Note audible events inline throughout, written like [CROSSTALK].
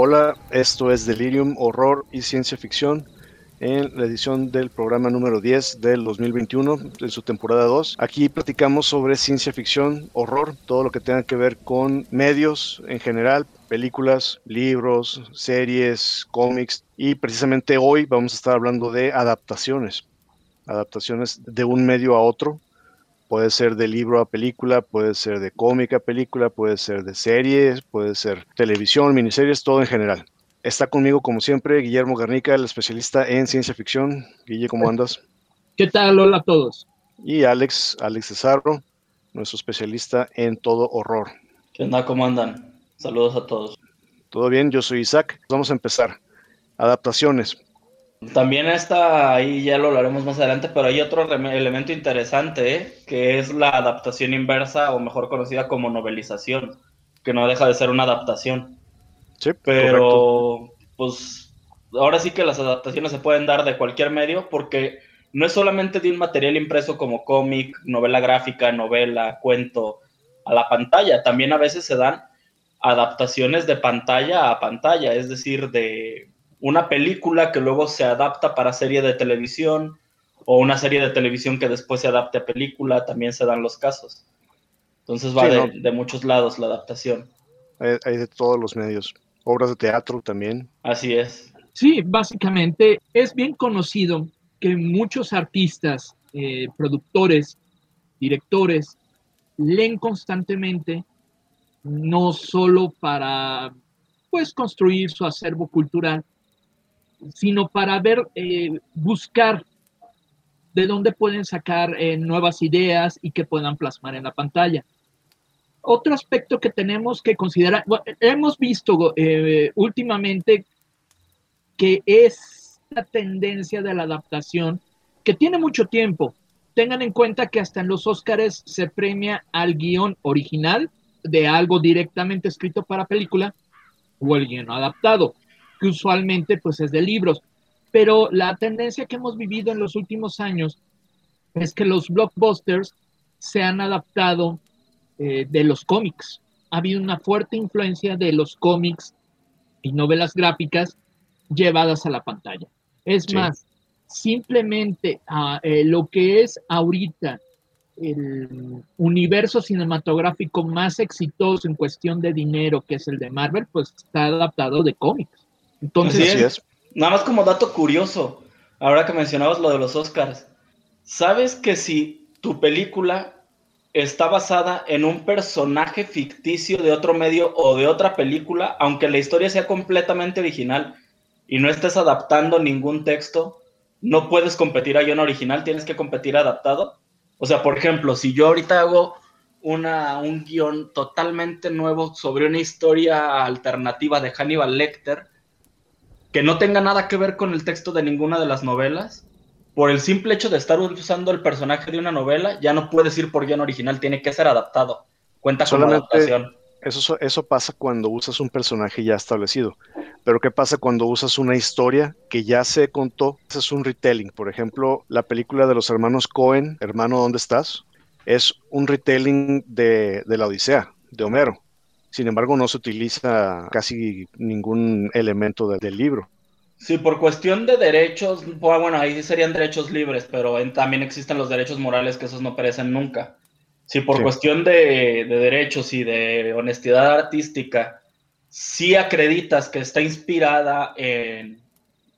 Hola, esto es Delirium, Horror y Ciencia Ficción en la edición del programa número 10 del 2021, en su temporada 2. Aquí platicamos sobre ciencia ficción, horror, todo lo que tenga que ver con medios en general, películas, libros, series, cómics y precisamente hoy vamos a estar hablando de adaptaciones, adaptaciones de un medio a otro. Puede ser de libro a película, puede ser de cómic a película, puede ser de series, puede ser televisión, miniseries, todo en general. Está conmigo, como siempre, Guillermo Garnica, el especialista en ciencia ficción. Guille, ¿cómo andas? ¿Qué tal? Hola a todos. Y Alex, Alex Cesarro, nuestro especialista en todo horror. ¿Qué onda? ¿Cómo andan? Saludos a todos. Todo bien, yo soy Isaac. Vamos a empezar. Adaptaciones. También está, ahí ya lo hablaremos más adelante, pero hay otro elemento interesante, ¿eh? que es la adaptación inversa, o mejor conocida como novelización, que no deja de ser una adaptación. Sí, pero pues ahora sí que las adaptaciones se pueden dar de cualquier medio, porque no es solamente de un material impreso como cómic, novela gráfica, novela, cuento, a la pantalla, también a veces se dan adaptaciones de pantalla a pantalla, es decir, de una película que luego se adapta para serie de televisión o una serie de televisión que después se adapte a película, también se dan los casos. Entonces va de, muchos lados la adaptación. Hay, de todos los medios. Obras de teatro también. Así es. Sí, básicamente es bien conocido que muchos artistas, eh, productores, directores, leen constantemente, no solo para pues construir su acervo cultural, sino para ver, eh, buscar de dónde pueden sacar eh, nuevas ideas y que puedan plasmar en la pantalla. Otro aspecto que tenemos que considerar, hemos visto eh, últimamente que es la tendencia de la adaptación que tiene mucho tiempo. Tengan en cuenta que hasta en los Óscares se premia al guion original de algo directamente escrito para película o el guion adaptado que usualmente pues es de libros. Pero la tendencia que hemos vivido en los últimos años es que los blockbusters se han adaptado eh, de los cómics. Ha habido una fuerte influencia de los cómics y novelas gráficas llevadas a la pantalla. Es más, simplemente ah, eh, lo que es ahorita el universo cinematográfico más exitoso en cuestión de dinero, que es el de Marvel, pues está adaptado de cómics. Entonces, nada más como dato curioso, ahora que mencionabas lo de los Oscars, ¿sabes que si tu película está basada en un personaje ficticio de otro medio o de otra película, aunque la historia sea completamente original y no estés adaptando ningún texto, no puedes competir a guion original, tienes que competir adaptado? O sea, por ejemplo, si yo ahorita hago una, un guion totalmente nuevo sobre una historia alternativa de Hannibal Lecter, que no tenga nada que ver con el texto de ninguna de las novelas, por el simple hecho de estar usando el personaje de una novela, ya no puedes ir por guion original, tiene que ser adaptado. Cuenta con adaptación. Eso, eso pasa cuando usas un personaje ya establecido. Pero ¿qué pasa cuando usas una historia que ya se contó? Es un retelling. Por ejemplo, la película de los hermanos Cohen, Hermano, ¿dónde estás? Es un retelling de, de la Odisea, de Homero. Sin embargo, no se utiliza casi ningún elemento del libro. Sí, por cuestión de derechos, bueno, ahí serían derechos libres, pero también existen los derechos morales que esos no perecen nunca. Sí, por cuestión de, derechos y de honestidad artística, si acreditas que está inspirada en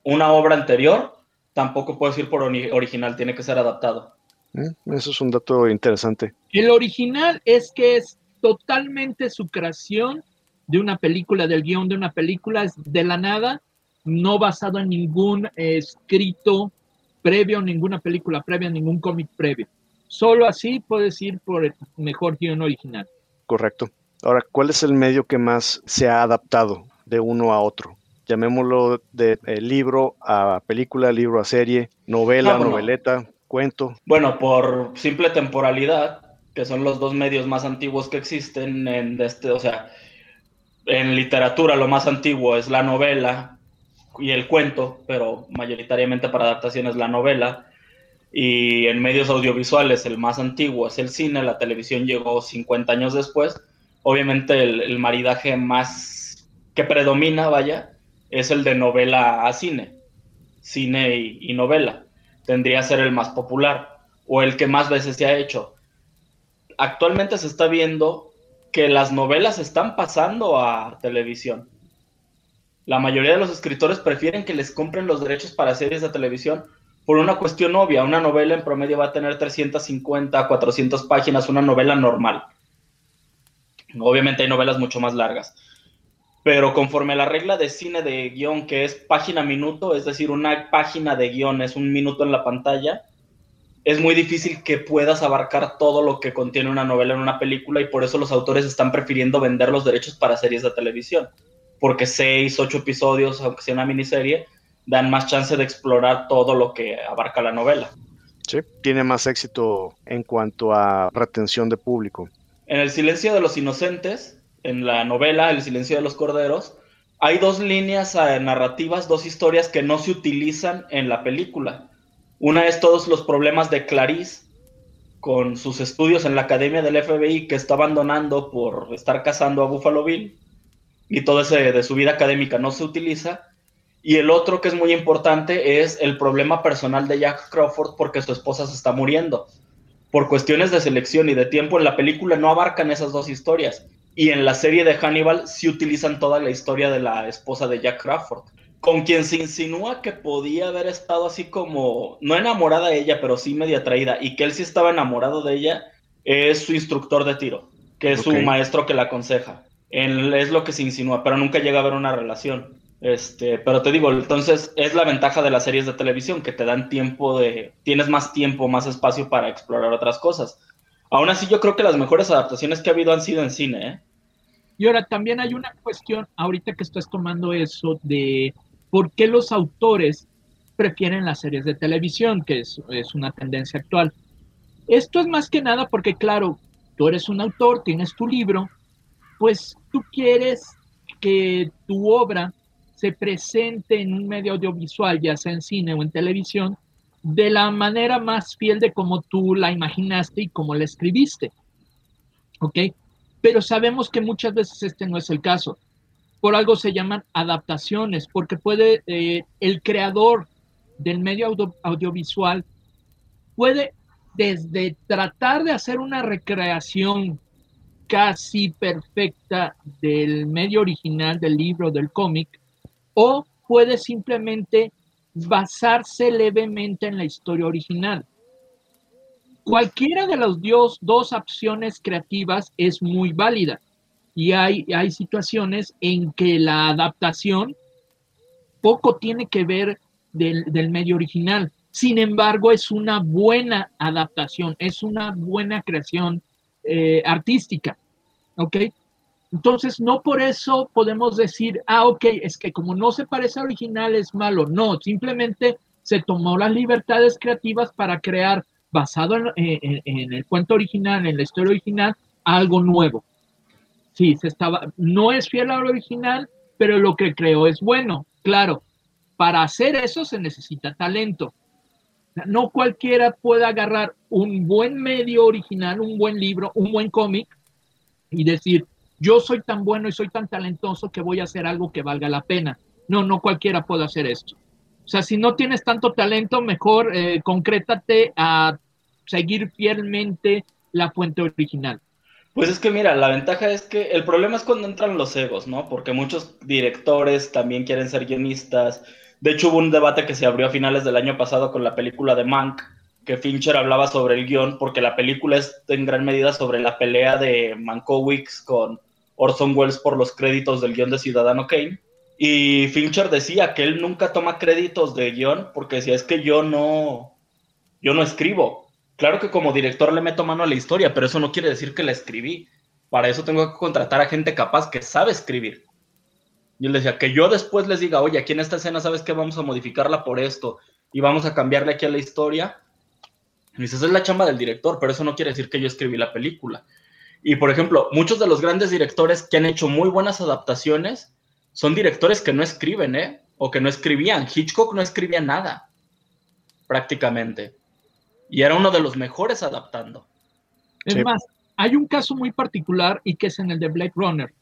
una obra anterior, tampoco puedes ir por original, tiene que ser adaptado. Mm, eso es un dato interesante. El original es que es totalmente su creación de una película, del guion de una película, es de la nada, no basado en ningún escrito previo, ninguna película previa, ningún cómic previo. Solo así puedes ir por el mejor guion original. Correcto. Ahora, ¿cuál es el medio que más se ha adaptado de uno a otro? Llamémoslo de eh, libro a película, libro a serie, novela, noveleta, cuento. Bueno, por simple temporalidad, que son los dos medios más antiguos que existen en este, o sea, en literatura lo más antiguo es la novela y el cuento, pero mayoritariamente para adaptación es la novela. Y en medios audiovisuales el más antiguo es el cine, la televisión llegó 50 años después. Obviamente el, el maridaje más que predomina, vaya, es el de novela a cine, cine y, novela. Tendría que ser el más popular o el que más veces se ha hecho. Actualmente se está viendo que las novelas están pasando a televisión. La mayoría de los escritores prefieren que les compren los derechos para series de televisión por una cuestión obvia. Una novela en promedio va a tener 350, 400 páginas, una novela normal. Obviamente hay novelas mucho más largas. Pero conforme la regla de cine de guion, que es página minuto, es decir, una página de guion es un minuto en la pantalla, es muy difícil que puedas abarcar todo lo que contiene una novela en una película y por eso los autores están prefiriendo vender los derechos para series de televisión. Porque seis, ocho episodios, aunque sea una miniserie, dan más chance de explorar todo lo que abarca la novela. Sí, tiene más éxito en cuanto a retención de público. En El silencio de los inocentes, en la novela El silencio de los corderos, hay dos líneas eh, narrativas, dos historias que no se utilizan en la película. Una es todos los problemas de Clarice con sus estudios en la academia del FBI que está abandonando por estar casando a Buffalo Bill y todo ese de su vida académica no se utiliza. Y el otro que es muy importante es el problema personal de Jack Crawford porque su esposa se está muriendo. Por cuestiones de selección y de tiempo en la película no abarcan esas dos historias. Y en la serie de Hannibal sí utilizan toda la historia de la esposa de Jack Crawford. Con quien se insinúa que podía haber estado así como, no enamorada de ella, pero sí media atraída, y que él sí estaba enamorado de ella, es su instructor de tiro, que es su maestro que la aconseja. es lo que se insinúa, pero nunca llega a haber una relación. Este, pero te digo, entonces es la ventaja de las series de televisión, que te dan tiempo de, tienes más tiempo, más espacio para explorar otras cosas. Aún así, yo creo que las mejores adaptaciones que ha habido han sido en cine. ¿eh? Y ahora también hay una cuestión, ahorita que estás tomando eso, de por qué los autores prefieren las series de televisión, que es, una tendencia actual. Esto es más que nada porque, claro, tú eres un autor, tienes tu libro, pues tú quieres que tu obra se presente en un medio audiovisual, ya sea en cine o en televisión, de la manera más fiel de como tú la imaginaste y como la escribiste. ¿Ok? Pero sabemos que muchas veces este no es el caso. Por algo se llaman adaptaciones, porque puede eh, el creador del medio audiovisual puede desde tratar de hacer una recreación casi perfecta del medio original del libro, del cómic, o puede simplemente basarse levemente en la historia original. Cualquiera de las dos, opciones creativas es muy válida y hay, hay situaciones en que la adaptación poco tiene que ver del, medio original. Sin embargo, es una buena adaptación, es una buena creación eh, artística. ¿Ok? Entonces, no por eso podemos decir, ah, ok, es que como no se parece al original es malo. No, simplemente se tomó las libertades creativas para crear, basado en, el cuento original, en la historia original, algo nuevo. Sí, se estaba, no es fiel al original, pero lo que creó es bueno. Claro, para hacer eso se necesita talento. No cualquiera puede agarrar un buen medio original, un buen libro, un buen cómic y decir, yo soy tan bueno y soy tan talentoso que voy a hacer algo que valga la pena. No, no cualquiera puede hacer esto. O sea, si no tienes tanto talento, mejor eh, concrétate a seguir fielmente la fuente original. Pues es que mira, la ventaja es que el problema es cuando entran los egos, ¿no? Porque muchos directores también quieren ser guionistas. De hecho, hubo un debate que se abrió a finales del año pasado con la película de Mank, que Fincher hablaba sobre el guion, porque la película es en gran medida sobre la pelea de Mankowicz con Orson Welles por los créditos del guion de Ciudadano Kane. Y Fincher decía que él nunca toma créditos de guion porque decía, es que yo no, yo no escribo. Claro que como director le meto mano a la historia, pero eso no quiere decir que la escribí. Para eso tengo que contratar a gente capaz que sabe escribir. Y él decía, que yo después les diga, oye, aquí en esta escena sabes que vamos a modificarla por esto y vamos a cambiarle aquí a la historia. Y dice, esa es la chamba del director, pero eso no quiere decir que yo escribí la película. Y por ejemplo, muchos de los grandes directores que han hecho muy buenas adaptaciones son directores que no escriben, ¿eh? O que no escribían. Hitchcock no escribía nada, prácticamente. Y era uno de los mejores adaptando. Es más, hay un caso muy particular y que es en el de Blade Runner.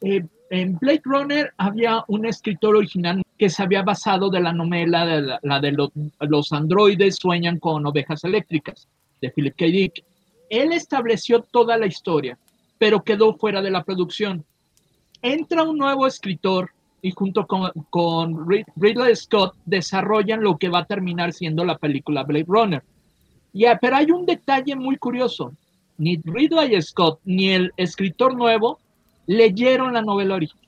Eh, En Blade Runner había un escritor original que se había basado de la novela de la, de los, los androides sueñan con ovejas eléctricas, de Philip K. Dick. Él estableció toda la historia, pero quedó fuera de la producción. Entra un nuevo escritor y junto con, con Ridley Scott desarrollan lo que va a terminar siendo la película Blade Runner. Ya, pero hay un detalle muy curioso. Ni Ridley Scott ni el escritor nuevo leyeron la novela original.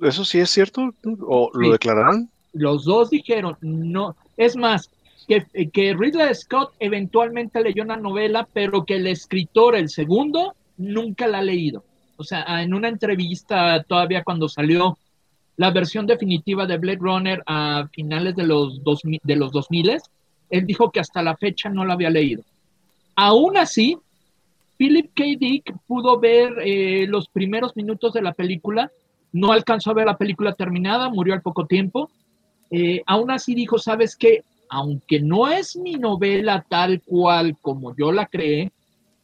¿Eso sí es cierto? ¿O lo declararán? Los dos dijeron, no. Es más, que, que Ridley Scott eventualmente leyó una novela, pero que el escritor, el segundo, nunca la ha leído. O sea, en una entrevista todavía cuando salió la versión definitiva de Blade Runner a finales de los, dos, de los 2000, él dijo que hasta la fecha no la había leído. Aún así, Philip K. Dick pudo ver eh, los primeros minutos de la película, no alcanzó a ver la película terminada, murió al poco tiempo. Eh, aún así dijo, ¿sabes qué? Aunque no es mi novela tal cual como yo la creé,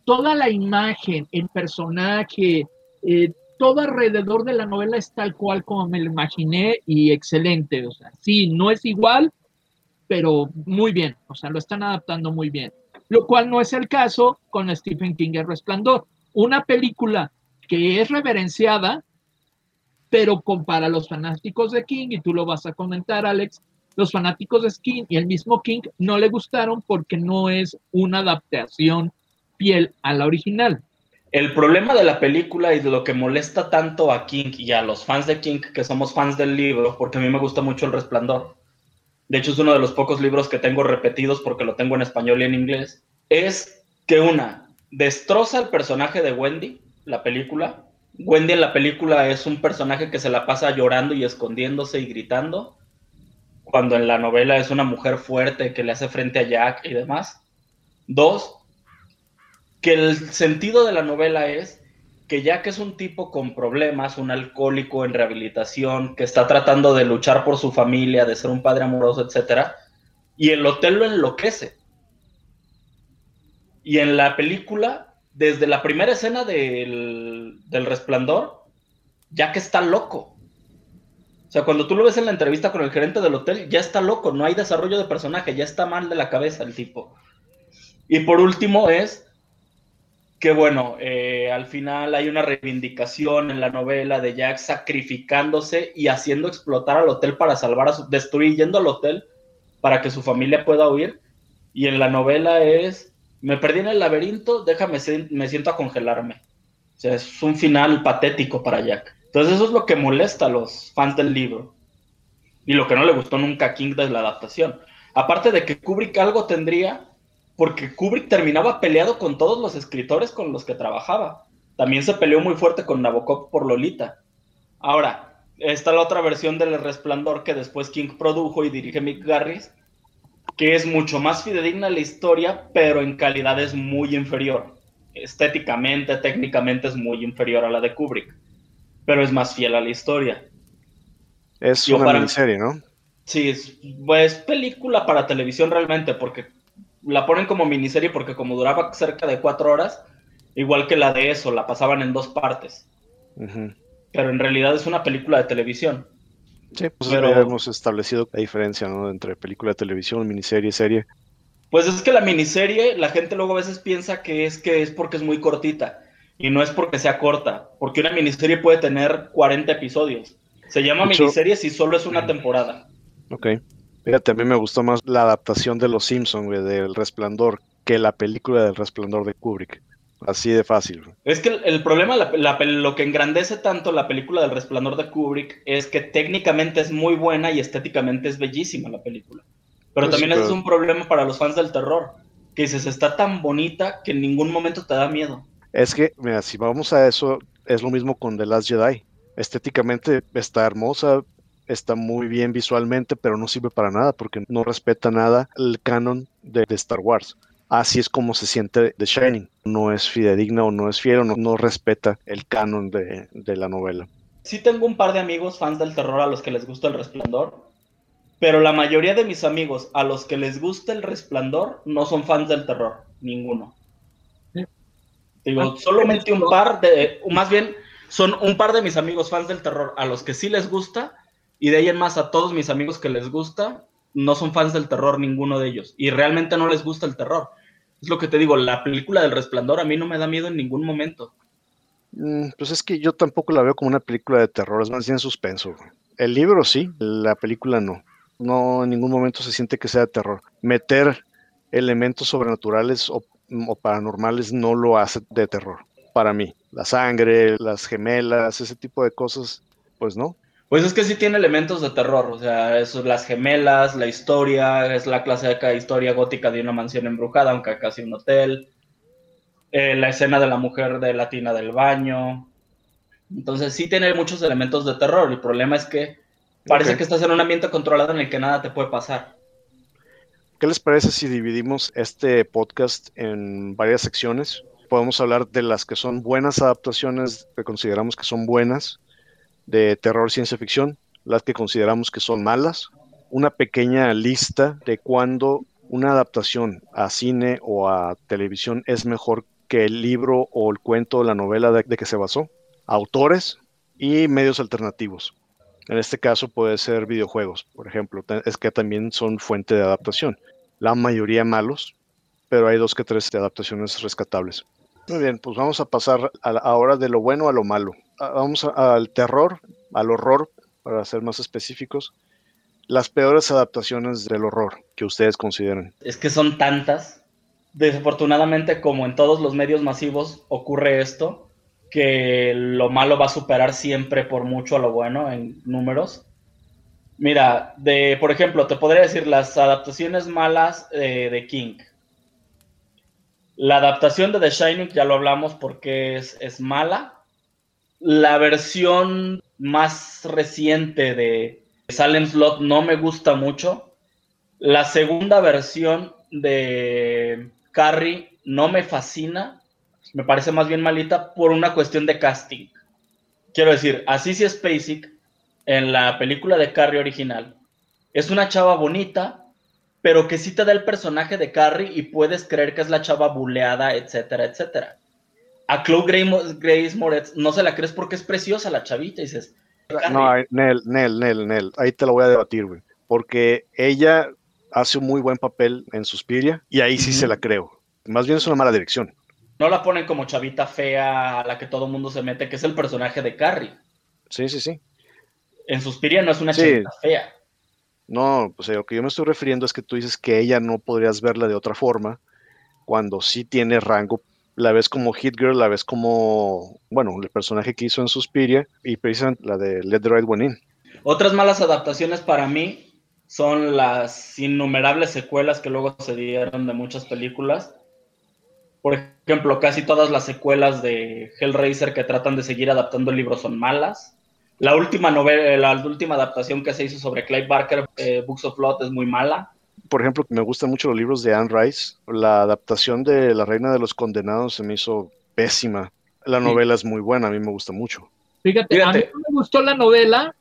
toda la imagen, el personaje, eh, todo alrededor de la novela es tal cual como me lo imaginé y excelente. O sea, sí, no es igual, pero muy bien. O sea, lo están adaptando muy bien. Lo cual no es el caso con Stephen King El Resplandor. Una película que es reverenciada, pero para los fanáticos de King, y tú lo vas a comentar, Alex, los fanáticos de King y el mismo King no le gustaron porque no es una adaptación fiel a la original. El problema de la película y de lo que molesta tanto a King y a los fans de King, que somos fans del libro, porque a mí me gusta mucho El Resplandor, de hecho es uno de los pocos libros que tengo repetidos porque lo tengo en español y en inglés, es que una, destroza el personaje de Wendy, la película. Wendy en la película es un personaje que se la pasa llorando y escondiéndose y gritando, cuando en la novela es una mujer fuerte que le hace frente a Jack y demás. Dos, que el sentido de la novela es que ya que es un tipo con problemas, un alcohólico en rehabilitación, que está tratando de luchar por su familia, de ser un padre amoroso, etc., y el hotel lo enloquece. Y en la película, desde la primera escena del, del resplandor, ya que está loco. O sea, cuando tú lo ves en la entrevista con el gerente del hotel, ya está loco, no hay desarrollo de personaje, ya está mal de la cabeza el tipo. Y por último es que bueno, eh, al final hay una reivindicación en la novela de Jack sacrificándose y haciendo explotar al hotel para salvar a su, destruyendo al hotel para que su familia pueda huir. Y en la novela es, me perdí en el laberinto, déjame, me siento a congelarme. O sea, es un final patético para Jack. Entonces eso es lo que molesta a los fans del libro. Y lo que no le gustó nunca a King de la adaptación. Aparte de que Kubrick algo tendría porque Kubrick terminaba peleado con todos los escritores con los que trabajaba. También se peleó muy fuerte con Nabokov por Lolita. Ahora, está la otra versión del Resplandor que después King produjo y dirige Mick Garris, que es mucho más fidedigna la historia, pero en calidad es muy inferior. Estéticamente, técnicamente es muy inferior a la de Kubrick, pero es más fiel a la historia. Es una miniserie, ¿no? Sí, es pues, película para televisión realmente, porque la ponen como miniserie porque como duraba cerca de cuatro horas, igual que la de eso, la pasaban en dos partes. Pero en realidad es una película de televisión. Sí, pues ya hemos establecido la diferencia ¿no? entre película de televisión, miniserie, serie. Pues es que la miniserie, la gente luego a veces piensa que es que es porque es muy cortita. Y no es porque sea corta, porque una miniserie puede tener 40 episodios. Se llama miniserie si solo es una temporada. Ok. Fíjate, a mí me gustó más la adaptación de Los Simpsons, del Resplandor, que la película del Resplandor de Kubrick. Así de fácil. Es que el, problema, lo que engrandece tanto la película del Resplandor de Kubrick es que técnicamente es muy buena y estéticamente es bellísima la película. Pero pues también es un problema para los fans del terror, que dices, está tan bonita que en ningún momento te da miedo. Es que, mira, si vamos a eso, es lo mismo con The Last Jedi. Estéticamente está hermosa, está muy bien visualmente, pero no sirve para nada porque no respeta nada el canon de, Star Wars. Así es como se siente The Shining. No es fidedigna o no es fiel o no, respeta el canon de, de la novela. Sí tengo un par de amigos fans del terror a los que les gusta el resplandor, pero la mayoría de mis amigos a los que les gusta el resplandor no son fans del terror, ninguno. Digo, solamente un par de, más bien son un par de mis amigos fans del terror a los que sí les gusta y de ahí en más a todos mis amigos que les gusta, no son fans del terror ninguno de ellos y realmente no les gusta el terror. Es lo que te digo, la película del resplandor a mí no me da miedo en ningún momento. Mm, pues es que yo tampoco la veo como una película de terror, es más bien suspenso. El libro sí, la película no. No en ningún momento se siente que sea de terror. Meter elementos sobrenaturales o, o paranormales no lo hace de terror, para mí. La sangre, las gemelas, ese tipo de cosas, pues no. Pues es que sí tiene elementos de terror, o sea, eso, las gemelas, la historia, es la clásica historia gótica de una mansión embrujada, aunque casi un hotel, eh, la escena de la mujer de la tina del baño. Entonces sí tiene muchos elementos de terror, el problema es que parece que estás en un ambiente controlado en el que nada te puede pasar. ¿Qué les parece si dividimos este podcast en varias secciones? Podemos hablar de las que son buenas adaptaciones, que consideramos que son buenas, de terror ciencia ficción, las que consideramos que son malas, una pequeña lista de cuándo una adaptación a cine o a televisión es mejor que el libro o el cuento o la novela de, que se basó, autores y medios alternativos. En este caso puede ser videojuegos, por ejemplo, es que también son fuente de adaptación. La mayoría malos, pero hay dos que tres adaptaciones rescatables. Muy bien, pues vamos a pasar ahora de lo bueno a lo malo. Vamos al terror, al horror, para ser más específicos. Las peores adaptaciones del horror que ustedes consideren. Es que son tantas. Desafortunadamente, como en todos los medios masivos ocurre esto, que lo malo va a superar siempre por mucho a lo bueno en números. Mira, de, por ejemplo, te podría decir las adaptaciones malas de King. La adaptación de The Shining, ya lo hablamos porque es, es mala. La versión más reciente de Salem Slot no me gusta mucho. La segunda versión de Carrie no me fascina. Me parece más bien malita por una cuestión de casting. Quiero decir, así si Spacek en la película de Carrie original es una chava bonita, pero que sí te da el personaje de Carrie y puedes creer que es la chava buleada, etcétera, etcétera. A Chloe Grace Moretz no se la crees porque es preciosa la chavita, y dices. No, Nel, Nel, Nel, Nel, ahí te lo voy a debatir, güey. Porque ella hace un muy buen papel en Suspiria y ahí sí se la creo. Más bien es una mala dirección. No la ponen como chavita fea a la que todo mundo se mete, que es el personaje de Carrie. Sí, sí, sí. En Suspiria no es una chavita fea. No, pues lo que yo me estoy refiriendo es que tú dices que ella no podrías verla de otra forma cuando sí tiene rango. La ves como Hit Girl, la ves como, bueno, el personaje que hizo en Suspiria y precisamente la de Let the Right One In. Otras malas adaptaciones para mí son las innumerables secuelas que luego se dieron de muchas películas. Por ejemplo, casi todas las secuelas de Hellraiser que tratan de seguir adaptando el libro son malas. La última novela, la última adaptación que se hizo sobre Clive Barker, eh, Books of Blood, es muy mala. Por ejemplo, me gustan mucho los libros de Anne Rice. La adaptación de La Reina de los Condenados se me hizo pésima. La novela es muy buena, a mí me gusta mucho. Fíjate, a mí no me gustó la novela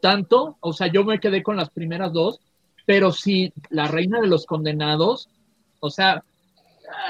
tanto, o sea, yo me quedé con las primeras dos, pero sí, La Reina de los Condenados, o sea,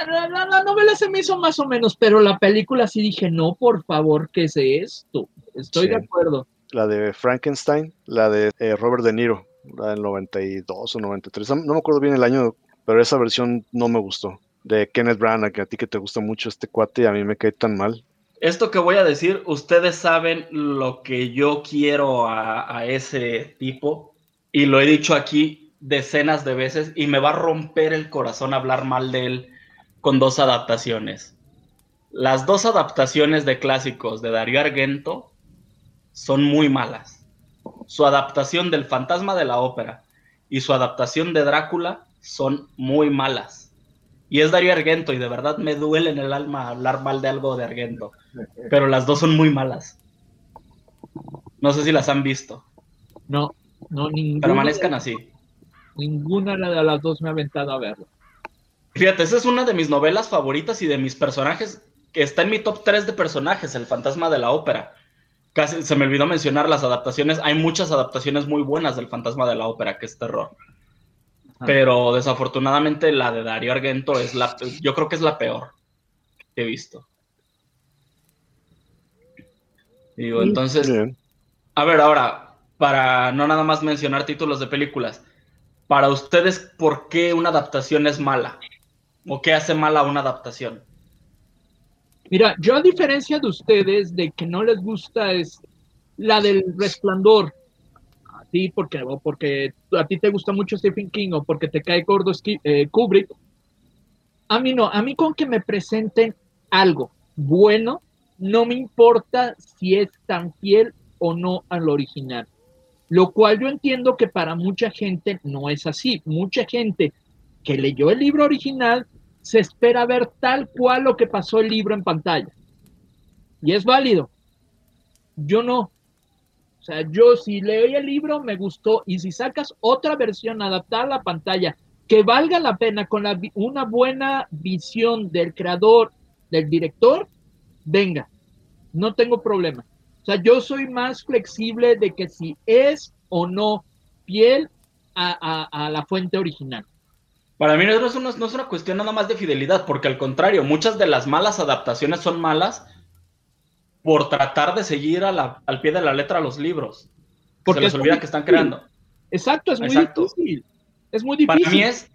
la, la, novela se me hizo más o menos, pero la película sí dije, no, por favor, ¿qué es esto? Estoy de acuerdo. La de Frankenstein, la de eh, Robert De Niro, la del 92 o 93, no me acuerdo bien el año, pero esa versión no me gustó. De Kenneth Branagh, que a ti que te gusta mucho este cuate y a mí me cae tan mal. Esto que voy a decir, ustedes saben lo que yo quiero a, a ese tipo y lo he dicho aquí decenas de veces y me va a romper el corazón hablar mal de él con dos adaptaciones. Las dos adaptaciones de clásicos de Darío Argento son muy malas. Su adaptación del Fantasma de la Ópera y su adaptación de Drácula son muy malas. Y es Darío Argento y de verdad me duele en el alma hablar mal de algo de Argento. Pero las dos son muy malas. No sé si las han visto. No, no, ninguna. Permanezcan así. Ninguna de las dos me ha aventado a verlo. Fíjate, esa es una de mis novelas favoritas y de mis personajes, que está en mi top 3 de personajes, El Fantasma de la Ópera casi se me olvidó mencionar las adaptaciones. Hay muchas adaptaciones muy buenas del Fantasma de la Ópera, que es terror. Pero desafortunadamente la de Darío Argento es la, yo creo que es la peor que he visto. Digo, entonces, a ver, ahora, para no nada más mencionar títulos de películas, para ustedes, ¿por qué una adaptación es mala? ¿O qué hace mala una adaptación? Mira, yo a diferencia de ustedes, de que no les gusta es la del resplandor, a ti porque, porque a ti te gusta mucho Stephen King o porque te cae gordo eh, Kubrick, a mí no, a mí con que me presenten algo bueno, no me importa si es tan fiel o no al original. Lo cual yo entiendo que para mucha gente no es así. Mucha gente que leyó el libro original se espera ver tal cual lo que pasó el libro en pantalla. Y es válido. Yo no. O sea, yo si leí el libro me gustó y si sacas otra versión adaptada a la pantalla que valga la pena con una buena visión del creador, del director, venga, no tengo problema. O sea, yo soy más flexible de que si es o no fiel a, la fuente original. Para mí no es, una, no es una cuestión nada más de fidelidad, porque al contrario, muchas de las malas adaptaciones son malas por tratar de seguir al pie de la letra los libros. Porque se les olvida que están creando. Exacto, es muy difícil. Es muy difícil. Para mí es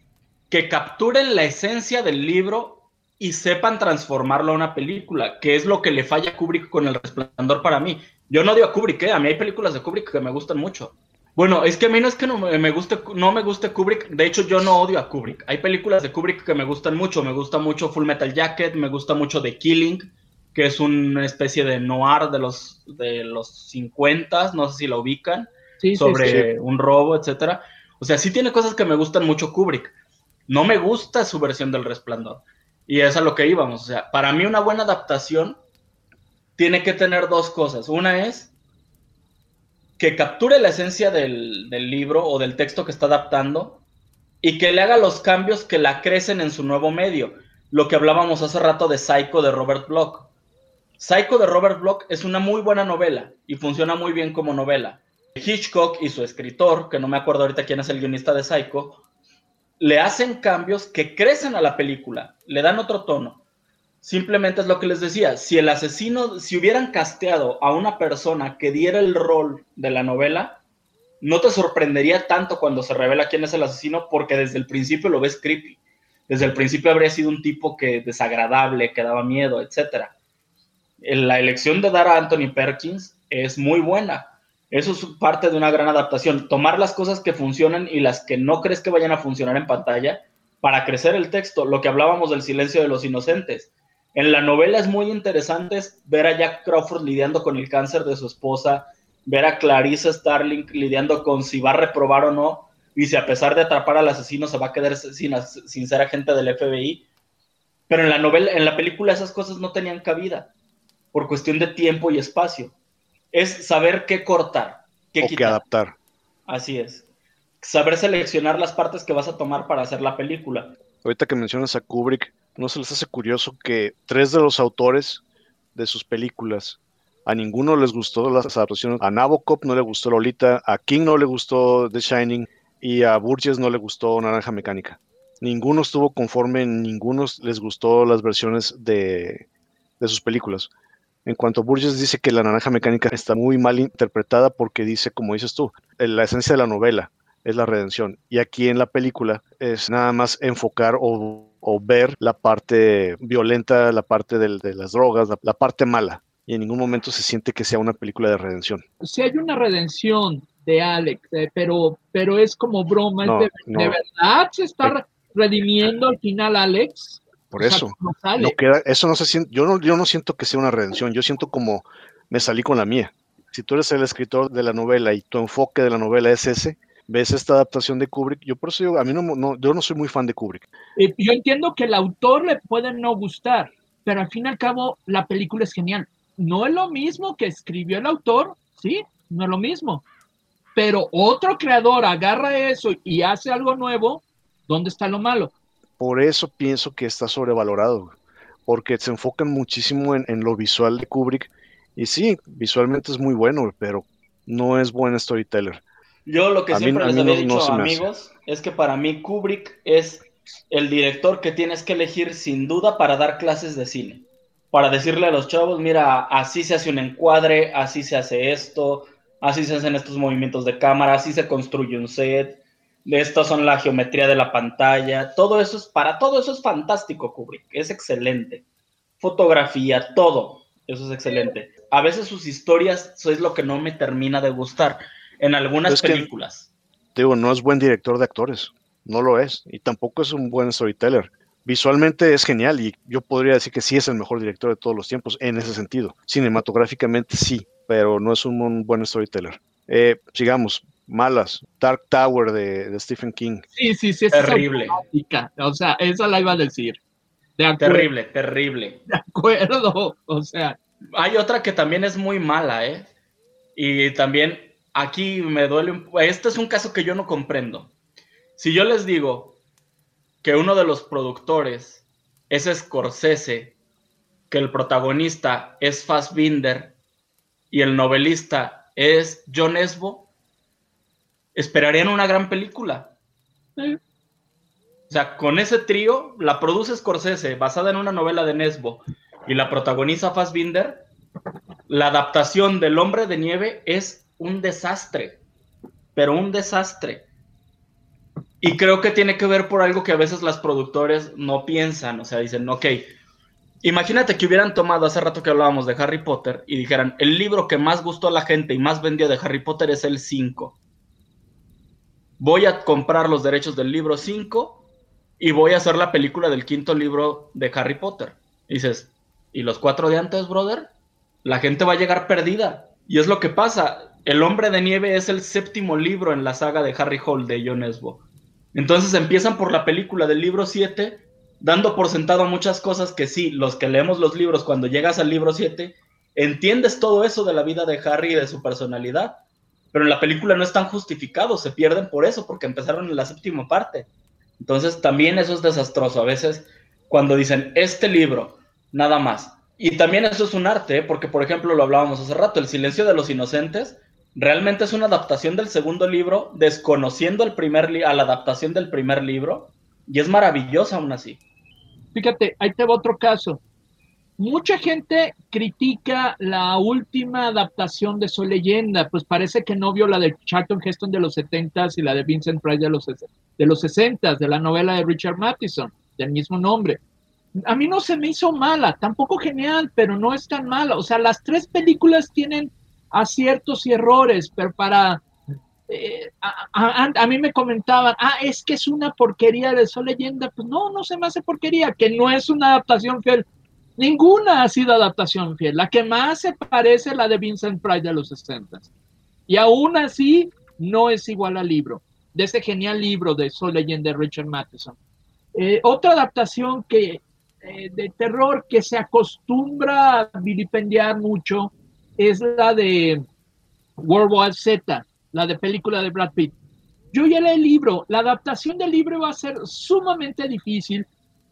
que capturen la esencia del libro y sepan transformarlo a una película, que es lo que le falla a Kubrick con El Resplandor para mí. Yo no odio a Kubrick, ¿eh? a mí hay películas de Kubrick que me gustan mucho. Bueno, es que a mí no es que no me guste, no me guste Kubrick, de hecho yo no odio a Kubrick. Hay películas de Kubrick que me gustan mucho, me gusta mucho Full Metal Jacket, me gusta mucho The Killing, que es una especie de noir de los, de los 50, no sé si la ubican, sobre un robo, etcétera. O sea, sí tiene cosas que me gustan mucho Kubrick. No me gusta su versión del Resplandor. Y es a lo que íbamos. O sea, para mí una buena adaptación tiene que tener dos cosas. Una es que capture la esencia del, libro o del texto que está adaptando y que le haga los cambios que la crecen en su nuevo medio. Lo que hablábamos hace rato de Psycho de Robert Bloch. Psycho de Robert Bloch es una muy buena novela y funciona muy bien como novela. Hitchcock y su escritor, que no me acuerdo ahorita quién es el guionista de Psycho, le hacen cambios que crecen a la película, le dan otro tono. Simplemente es lo que les decía, si el asesino, si hubieran casteado a una persona que diera el rol de la novela, no te sorprendería tanto cuando se revela quién es el asesino porque desde el principio lo ves creepy. Desde el principio habría sido un tipo que desagradable, que daba miedo, etc. La elección de dar a Anthony Perkins es muy buena eso es parte de una gran adaptación. Tomar las cosas que funcionan y las que no crees que vayan a funcionar en pantalla para crecer el texto. Lo que hablábamos del silencio de los inocentes. En la novela es muy interesante ver a Jack Crawford lidiando con el cáncer de su esposa, ver a Clarissa Starling lidiando con si va a reprobar o no, y si a pesar de atrapar al asesino se va a quedar sin, sin ser agente del FBI. Pero en la novela, en la película esas cosas no tenían cabida, por cuestión de tiempo y espacio es saber qué cortar, qué o qué adaptar. Así es. Saber seleccionar las partes que vas a tomar para hacer la película. Ahorita que mencionas a Kubrick, ¿no se les hace curioso que tres de los autores de sus películas, a ninguno les gustó las adaptaciones? A Nabokov no le gustó Lolita, a King no le gustó The Shining y a Burgess no le gustó Naranja Mecánica. Ninguno estuvo conforme, ninguno les gustó las versiones de, de sus películas. En cuanto a Burgess dice que la naranja mecánica está muy mal interpretada porque dice, como dices tú, la esencia de la novela es la redención. Y aquí en la película es nada más enfocar o, ver la parte violenta, la parte de, las drogas, la, parte mala. Y en ningún momento se siente que sea una película de redención. Si hay una redención de Alex, eh, pero, pero es como broma, de, verdad se está redimiendo al final Alex. Por eso, no queda, eso no se siente, yo no, yo no siento que sea una redención, yo siento como me salí con la mía. Si tú eres el escritor de la novela y tu enfoque de la novela es ese, ves esta adaptación de Kubrick, yo por eso digo, a mí no, no, yo no soy muy fan de Kubrick. Eh, yo entiendo que el autor le puede no gustar, pero al fin y al cabo la película es genial. No es lo mismo que escribió el autor, sí, no es lo mismo. Pero otro creador agarra eso y hace algo nuevo, ¿dónde está lo malo? Por eso pienso que está sobrevalorado, porque se enfocan muchísimo en, lo visual de Kubrick. Y sí, visualmente es muy bueno, pero no es buen storyteller. Yo lo que siempre les había dicho amigos es que para mí Kubrick es el director que tienes que elegir sin duda para dar clases de cine. para decirle a los chavos, mira, así se hace un encuadre, así se hace esto, así se hacen estos movimientos de cámara, así se construye un set, estas son la geometría de la pantalla, todo eso es, para todo eso es fantástico Kubrick, es excelente. Fotografía, todo, eso es excelente. A veces sus historias, eso es lo que no me termina de gustar en algunas películas. digo, no es buen director de actores, no lo es, y tampoco es un buen storyteller. Visualmente es genial y yo podría decir que sí es el mejor director de todos los tiempos en ese sentido. Cinematográficamente sí, pero no es un, buen storyteller. Eh, sigamos, malas. Dark Tower de, Stephen King. Sí, sí, sí, es terrible. O sea, esa la iba a decir. terrible, terrible. [LAUGHS] De acuerdo, o sea. Hay otra que también es muy mala, ¿eh? Y también aquí me duele un... Este es un caso que yo no comprendo. Si yo les digo que uno de los productores es Scorsese, que el protagonista es Fassbinder y el novelista es John Esbo, esperarían una gran película. O sea, con ese trío, la produce Scorsese, basada en una novela de Nesbo, y la protagoniza Fassbinder, la adaptación del Hombre de Nieve es un desastre, pero un desastre. Y creo que tiene que ver por algo que a veces las productores no piensan, o sea, dicen, ok, imagínate que hubieran tomado hace rato que hablábamos de Harry Potter y dijeran, el libro que más gustó a la gente y más vendió de Harry Potter es el 5 voy a comprar los derechos del libro 5 y voy a hacer la película del quinto libro de Harry Potter. dices, ¿y los cuatro de antes, brother? La gente va a llegar perdida. Y es lo que pasa. El hombre de nieve es el séptimo libro en la saga de Harry Hole de John Esbo. Entonces empiezan por la película del libro 7, dando por sentado muchas cosas que sí, los que leemos los libros, cuando llegas al libro 7, entiendes todo eso de la vida de Harry y de su personalidad pero en la película no están justificados, se pierden por eso, porque empezaron en la séptima parte. Entonces también eso es desastroso a veces cuando dicen este libro, nada más. Y también eso es un arte, ¿eh? porque por ejemplo lo hablábamos hace rato, El silencio de los inocentes realmente es una adaptación del segundo libro, desconociendo el primer a la adaptación del primer libro, y es maravillosa aún así. Fíjate, ahí te va otro caso. Mucha gente critica la última adaptación de su leyenda, pues parece que no vio la de Charlton Heston de los 70s y la de Vincent Price de los, de los 60s, de la novela de Richard Matheson, del mismo nombre. A mí no se me hizo mala, tampoco genial, pero no es tan mala. O sea, las tres películas tienen aciertos y errores, pero para... Eh, a, mí me comentaban, ah, es que es una porquería de su leyenda. Pues no, no se me hace porquería, que no es una adaptación fiel Ninguna ha sido adaptación fiel. La que más se parece es la de Vincent Price de los 60. Y aún así no es igual al libro, de ese genial libro de Soul Legend de Richard Matheson. Eh, otra adaptación que, eh, de terror que se acostumbra a vilipendiar mucho es la de World War Z, la de película de Brad Pitt. Yo ya leí el libro, la adaptación del libro va a ser sumamente difícil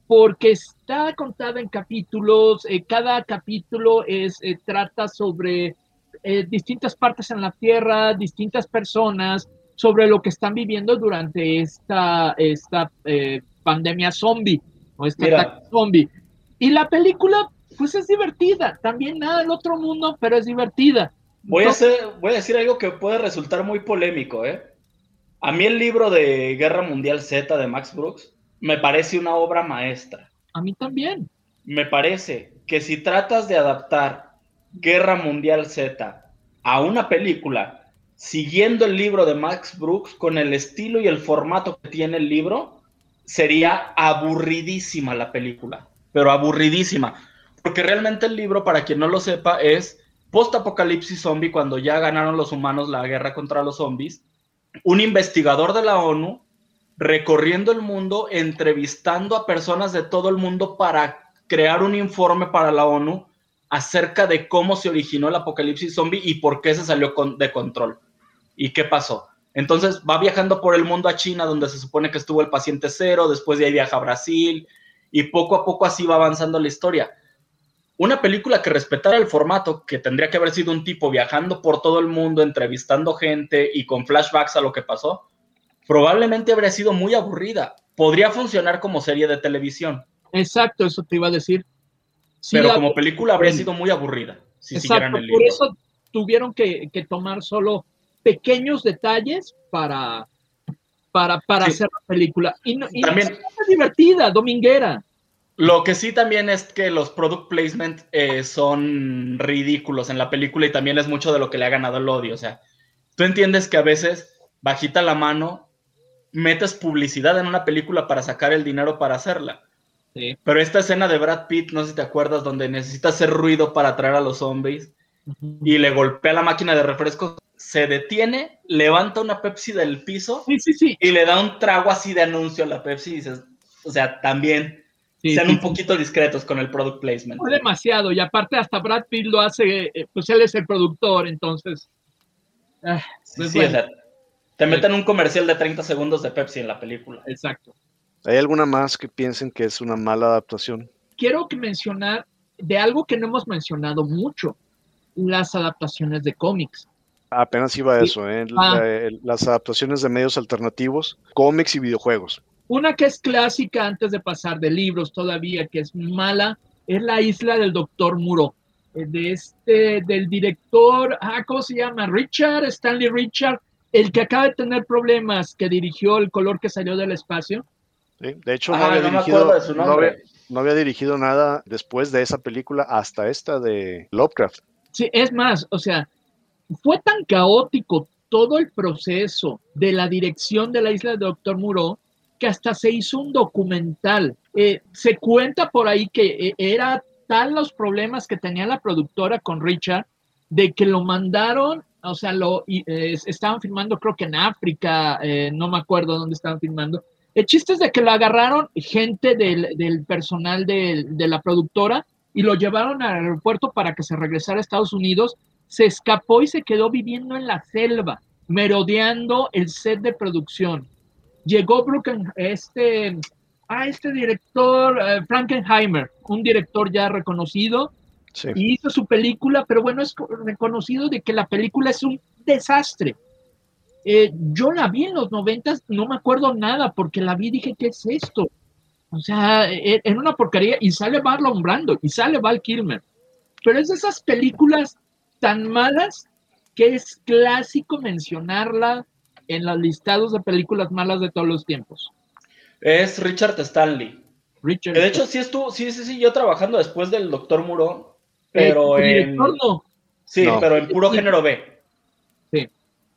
porque está contada en capítulos, eh, cada capítulo es, eh, trata sobre eh, distintas partes en la Tierra, distintas personas, sobre lo que están viviendo durante esta, esta pandemia zombie, o este ataque zombie. Y la película, pues es divertida, también nada del otro mundo, pero es divertida. Voy, a hacer, voy a decir algo que puede resultar muy polémico, ¿eh? A mí el libro de Guerra Mundial Z de Max Brooks me parece una obra maestra. A mí también. Me parece que si tratas de adaptar Guerra Mundial Z a una película, siguiendo el libro de Max Brooks con el estilo y el formato que tiene el libro, sería aburridísima la película, pero aburridísima. Porque realmente el libro, para quien no lo sepa, es post-apocalipsis zombie, cuando ya ganaron los humanos la guerra contra los zombies. Un investigador de la ONU recorriendo el mundo, entrevistando a personas de todo el mundo para crear un informe para la ONU acerca de cómo se originó el apocalipsis zombie y por qué se salió de control y qué pasó. Entonces va viajando por el mundo a China, donde se supone que estuvo el paciente cero, después de ahí viaja a Brasil y poco a poco así va avanzando la historia. Una película que respetara el formato, que tendría que haber sido un tipo viajando por todo el mundo, entrevistando gente y con flashbacks a lo que pasó, probablemente habría sido muy aburrida. Podría funcionar como serie de televisión. Exacto, eso te iba a decir. pero como película habría sido muy aburrida si siguieran el libro. Por eso tuvieron que, tomar solo pequeños detalles para, para, para hacer la película. Y, también, es divertida, dominguera. Lo que sí también es que los product placement eh, son ridículos en la película y también es mucho de lo que le ha ganado el odio. O sea, tú entiendes que a veces, bajita la mano, metes publicidad en una película para sacar el dinero para hacerla. Pero esta escena de Brad Pitt, no sé si te acuerdas, donde necesita hacer ruido para atraer a los zombies y le golpea la máquina de refrescos, se detiene, levanta una Pepsi del piso y le da un trago así de anuncio a la Pepsi y dices, o sea, también sean un poquito discretos con el product placement. No demasiado, y aparte hasta Brad Pitt lo hace, eh, pues él es el productor, entonces... Ah, pues te meten un comercial de 30 segundos de Pepsi en la película. Exacto. ¿Hay alguna más que piensen que es una mala adaptación? Quiero que mencionar de algo que no hemos mencionado mucho, las adaptaciones de cómics. Apenas iba a eso, ¿eh? Ah. las adaptaciones de medios alternativos, cómics y videojuegos. Una que es clásica antes de pasar de libros todavía, que es mala, es La isla del doctor Muro, eh, de este, del director, ah, ¿cómo se llama? Richard, Stanley Richard, el que acaba de tener problemas, que dirigió El color que salió del espacio de hecho, no, había dirigido, no, había, dirigido nada después de esa película hasta esta de Lovecraft. Sí, es más, o sea, fue tan caótico todo el proceso de la dirección de la isla de Doctor Muro que hasta se hizo un documental. Eh, se cuenta por ahí que eh, era tal los problemas que tenía la productora con Richard de que lo mandaron, o sea, lo eh, estaban filmando creo que en África, no me acuerdo dónde estaban filmando, el chiste es de que lo agarraron gente del, personal de, la productora y lo llevaron al aeropuerto para que se regresara a Estados Unidos. Se escapó y se quedó viviendo en la selva, merodeando el set de producción. Llegó este, a este director, eh, Frankenheimer, un director ya reconocido, y hizo su película, pero bueno, es reconocido de que la película es un desastre. Eh, yo la vi en los noventas, no me acuerdo nada, porque la vi y dije, ¿qué es esto? O sea, e, una porquería, y sale Marlon Brando, y sale Val Kilmer. Pero es de esas películas tan malas que es clásico mencionarla en los listados de películas malas de todos los tiempos. Es Richard Stanley. Richard de hecho, sí estuvo, sí, sí, sí, yo trabajando después del Doctor Muro, pero eh, en... Sí, pero en puro género B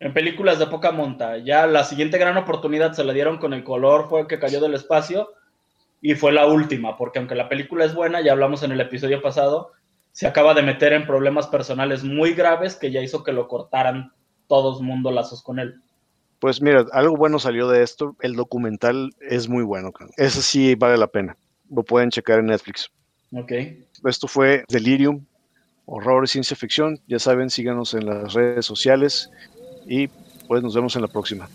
en películas de poca monta. Ya la siguiente gran oportunidad se la dieron con el color, fue que cayó del espacio y fue la última, porque aunque la película es buena, ya hablamos en el episodio pasado, se acaba de meter en problemas personales muy graves que ya hizo que lo cortaran todos mundo lazos con él. Pues mira, algo bueno salió de esto. El documental es muy bueno. Eso sí vale la pena. Lo pueden checar en Netflix. Ok. Esto fue Delirium, horror y ciencia ficción. Ya saben, síganos en las redes sociales y pues nos vemos en la próxima.